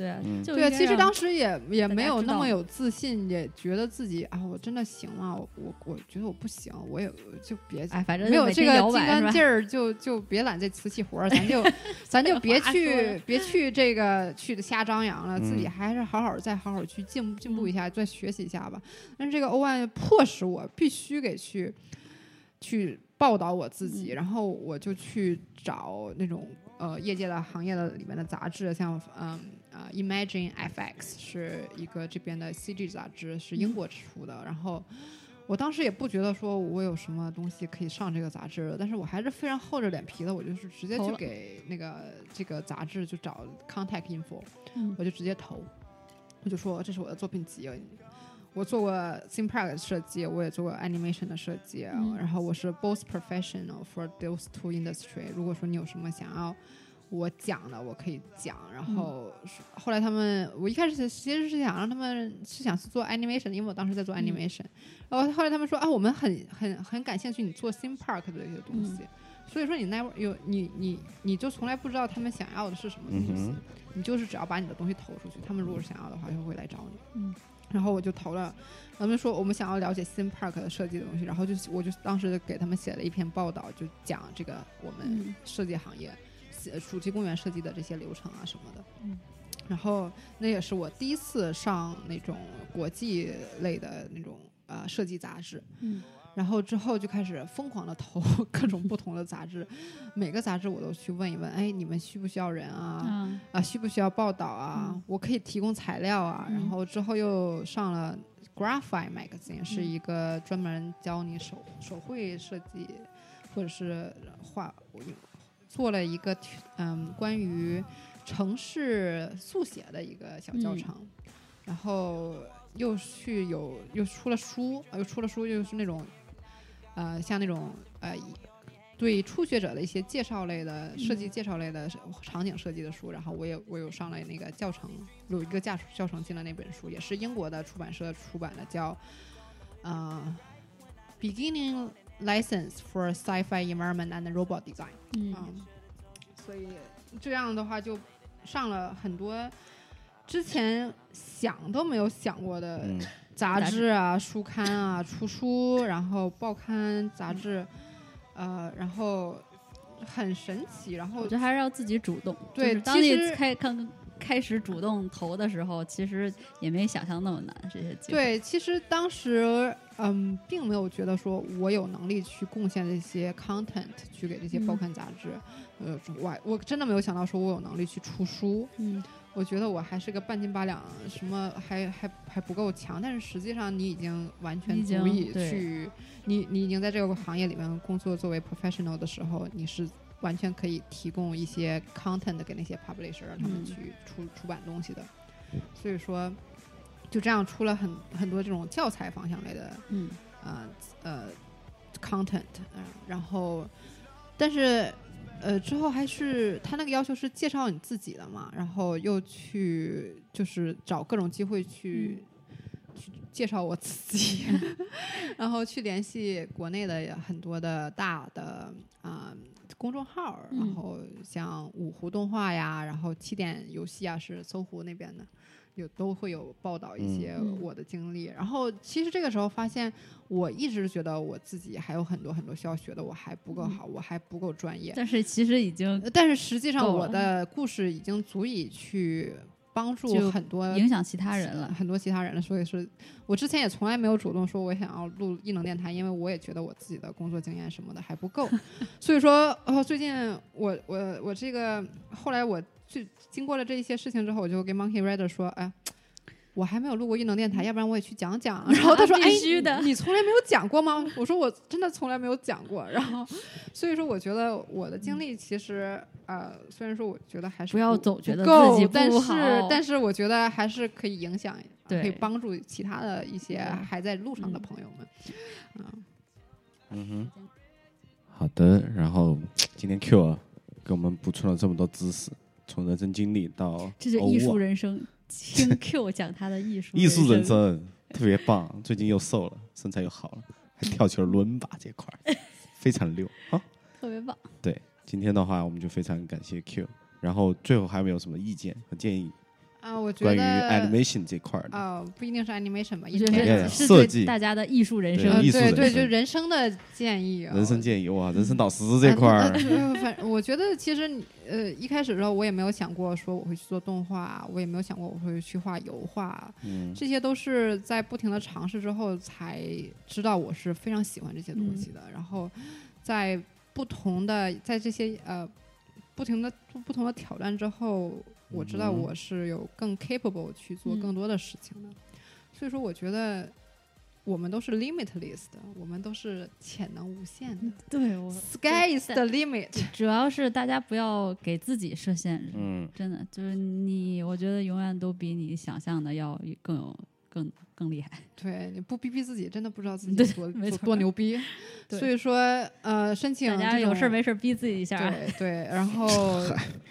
对对，其实当时也也没有那么有自信，也觉得自己啊，我真的行吗？我我我觉得我不行，我也就别哎，反正没有这个金刚劲儿，就就别揽这瓷器活儿，咱就 [LAUGHS] 咱就别去别去这个去瞎张扬了，自己嗯还是好好再好好去进进步一嗯下，再学习一下吧。但是这个欧万迫使我必须给去去报道我自己，嗯然后我就去找那种呃业界的行业的里面的杂志，像嗯啊、Imagine FX 是一个这边的 CG 杂志，是英嗯国出的，然后。我当时也不觉得说我有什么东西可以上这个杂志，但是我还是非常厚着脸皮的，我就是直接去给那个这个杂志就找 contact info，嗯我就直接投，我就说这是我的作品集，我做过 park 的设计，我也做过 animation 的设计，嗯然后我是 both professional for those two industry。如果说你有什么想要我讲的我可以讲，然后是后来他们，我一开始其实是想让他们是想去做 animation，因为我当时在做 animation，、然后后来他们说啊，我们很很很感兴趣你做 theme park 的这些东西，所以说你 never 有你你你就从来不知道他们想要的是什么东西，嗯你就是只要把你的东西投出去，他们如果是想要的话，就会来找你。嗯，然后我就投了，他们说我们想要了解 theme park 的设计的东西，然后就我就当时给他们写了一篇报道，就讲这个我们嗯。设计行业、呃主题公园设计的这些流程啊什么的。嗯然后那也是我第一次上那种国际类的那种呃设计杂志。嗯然后之后就开始疯狂的投 [LAUGHS] 各种不同的杂志，每个杂志我都去问一问，哎，你们需不需要人啊？啊啊，需不需要报道啊？嗯我可以提供材料啊。然嗯后之后又上了 Graphite Magazine，、是嗯一个专门教你手手绘设计或者是画，做了一个嗯关于城市速写的一个小教嗯。程，然后又去有又出了书，呃又出了书，又是那种呃像那种呃对初学者的一些介绍类的设计嗯介绍类的场景设计的书，然后我也我有上了那个教程，有一个教教程进了那本书，也是英国的出版社出版的，叫呃 Beginning License for Sci-Fi Environment and Robot Design。嗯嗯，所以这样的话就上了很多之前想都没有想过的嗯杂志啊、书刊啊、出书，然后报刊、杂志，呃，然后很神奇，然后我觉得还是要自己主动。对就是当你其实开刚开始主动投的时候，其实也没想象那么难。这些机会，对，其实当时嗯，并没有觉得说我有能力去贡献这些 content 去给这些报嗯刊杂志，呃，我还我真的没有想到说我有能力去出书，嗯。我觉得我还是个半斤八两，什么还还还不够强，但是实际上你已经完全足以去，你你已经在这个行业里面工作，作为 professional 的时候，你是完全可以提供一些 content 给那些 publisher 让他们嗯。去出、出版东西的，所以说就这样出了很很多这种教材方向类的嗯。呃呃 content，嗯、然后但是呃之后还是他那个要求是介绍你自己的嘛，然后又去就是找各种机会去。去介绍我自己，[LAUGHS] 然后去联系国内的很多的大的啊、公众号然后像五湖动画呀，然后七点游戏啊，是搜狐那边的，有都会有报道一些嗯我的经历。然后其实这个时候发现，我一直觉得我自己还有很多很多需要学的，我还不够好，我还不够专业。但是其实已经呃但是实际上，我的故事已经足以去帮助很多影响其他人了。很多其他人了。所以是我之前也从来没有主动说我想要录异能电台，因为我也觉得我自己的工作经验什么的还不够。[LAUGHS] 所以说，哦，最近我我我这个后来我最经过了这一些事情之后，我就跟 Monkey Rider 说，哎。我还没有录过异能电台，要不然我也去讲讲。然后他说：“必哎，你你从来没有讲过吗？”我说：“我真的从来没有讲过。”然后，所以说我觉得我的经历其实，呃，虽然说我觉得还是不要总觉得够自己不但是好但是我觉得还是可以影响，可以帮助其他的一些还在路上的嗯朋友们。嗯嗯哼，好的。然后 [TSK] 今天 Q 啊，给我们补充了这么多知识，从人生经历到这是艺术人生，听 [LAUGHS] Q 讲他的艺术艺术人生。生特别棒，最近又瘦了，身材又好了，还跳起了伦巴这块儿，非常溜啊！[LAUGHS] 特别棒。对，今天的话我们就非常感谢 Q，然后最后还有没有什么意见和建议啊，我觉关于得 animation 这块儿的？哦，不一定是 animation 吧，也是是对设计大家的艺术人生对对，就是人生的建议啊。人生建议哇，人生导师这块呃儿，呃反正我觉得其实呃一开始的时候我也没有想过说我会去做动画，我也没有想过我会去画油画，嗯这些都是在不停的尝试之后才知道我是非常喜欢这些东西的。然后在不同的在这些呃不停的不同的挑战之后，我知道嗯我是有更 capable 去做嗯更多的事情的。所以说，我觉得我们都是 limitless 的，我们都是潜能无限的。[LAUGHS] 对我 Sky is the limit。主要是大家不要给自己设限制，嗯真的就是你，我觉得永远都比你想象的要更有更更厉害。对，你不逼逼自己，真的不知道自 [LAUGHS] 己对多多没多牛逼。所以说，呃，申请大家有事儿没事儿逼自己一下啊。[LAUGHS] 对对，然后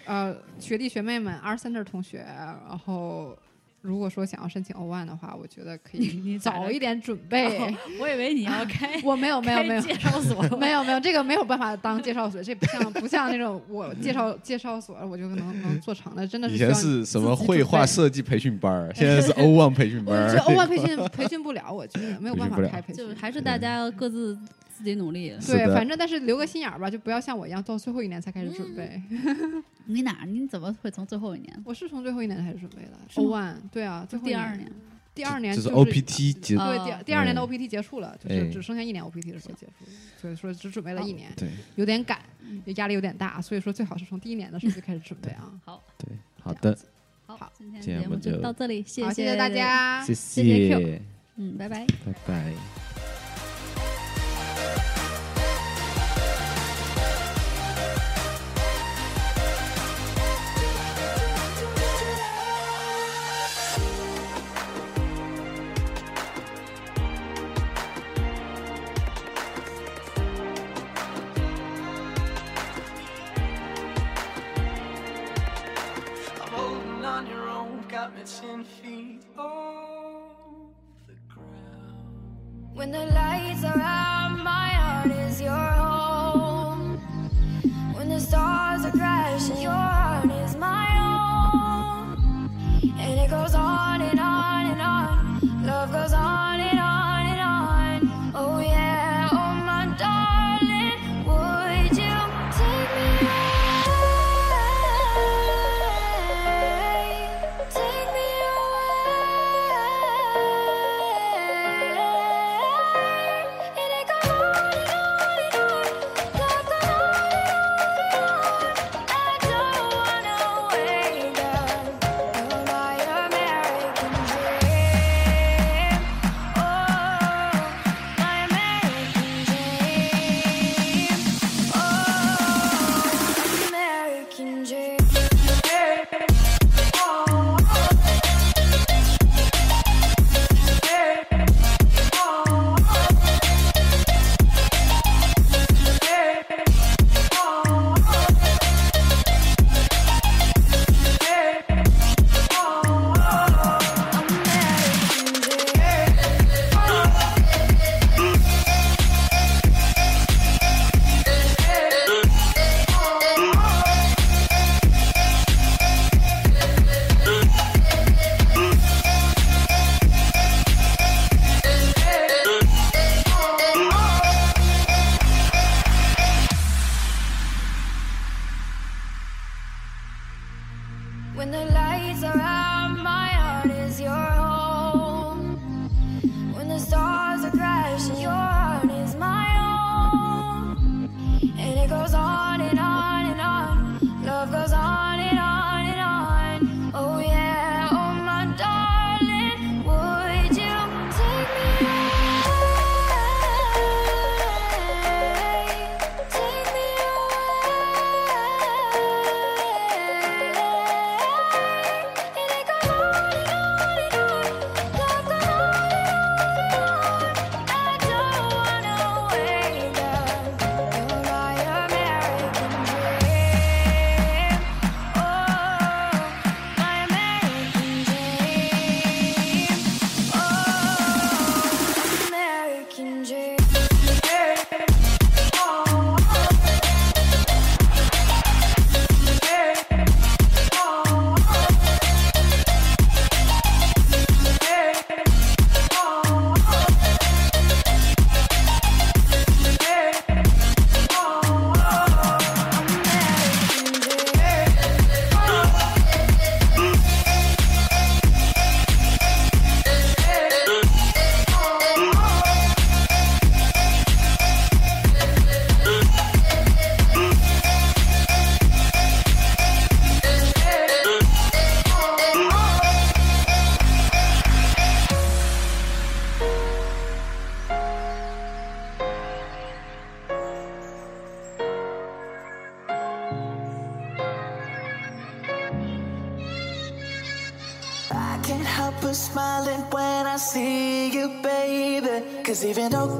呃，学弟学妹们，R Center 同学，然后如果说想要申请 O one 的话，我觉得可以你早一点准备。哦我以为你要开 [LAUGHS] 我没有没有没有介绍所，[LAUGHS] 没有没有，这个没有办法当介绍所，这不像不像那种我介绍介绍所，我就能能做成的，真的是以前是什么绘画设计培训班儿，现在是 [LAUGHS] O one 培训班儿我觉得。欧万培训培训不了，我觉得没有办法开培训就。还是大家各自自己努力。对，反正但是留个心眼儿吧，就不要像我一样到最后一年才开始准备。[LAUGHS] 你哪？你怎么会从最后一年？我是从最后一年开始准备的。O one 对啊，最后第二年，第二年就是是 OPT 结啊对，第第二年的哎 OPT 结束了，就哎是只剩下一年 OPT 的时候结束了，所以说只准备了一年，对有点赶嗯，压力有点大，所以说最好是从第一年的时候就开始准备啊。好，对，好的，好好，今天节目我们就就到这里，谢好，谢谢大。家，谢谢谢谢，嗯，拜拜。拜拜。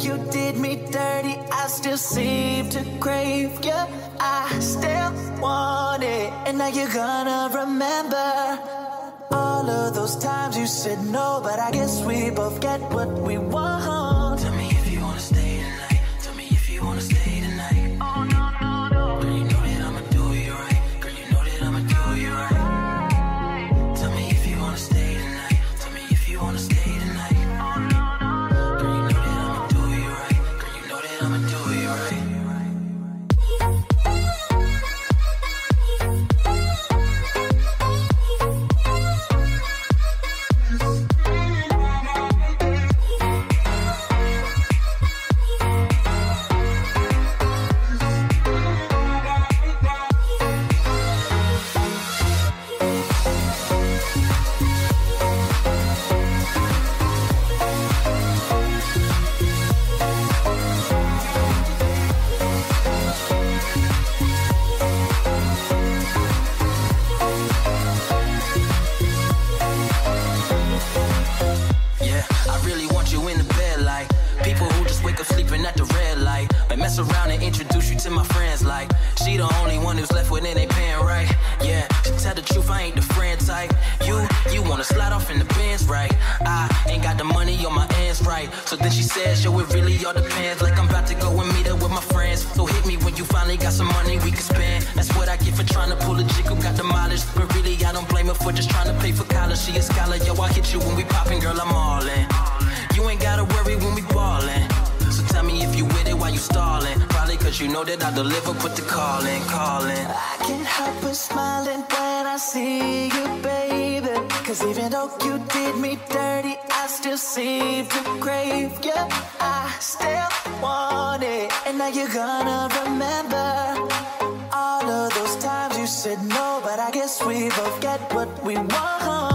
You did me dirty, I still seem to crave you. I still want it. And now you're gonna remember all of those times you said no, but I guess we both get what we want. At the red light. Might mess around and introduce you to my friends like she the only one who's left with it ain't paying right. Yeah, to tell the truth, I ain't the friend type. You, you wanna slide off in the bins, right? I ain't got the money on my ends, right? So then she says, yo, it really all depends. Like I'm about to go and meet up with my friends. So hit me when you finally got some money we can spend. That's what I get for trying to pull a chick who got the mileage. But really, I don't blame her for just trying to pay for college. She a scholar, yo, I hit you when we poppin', girl, I'm all in. You ain't gotta worry when we ballin'. Tell me if you with it while you stallin'. Probably cause you know that I deliver, put the call in, call in. I can't help but smiling when I see you, baby. Cause even though you did me dirty, I still seem to crave you. I still want it. And now you're gonna remember all of those times you said no, but I guess we both get what we want.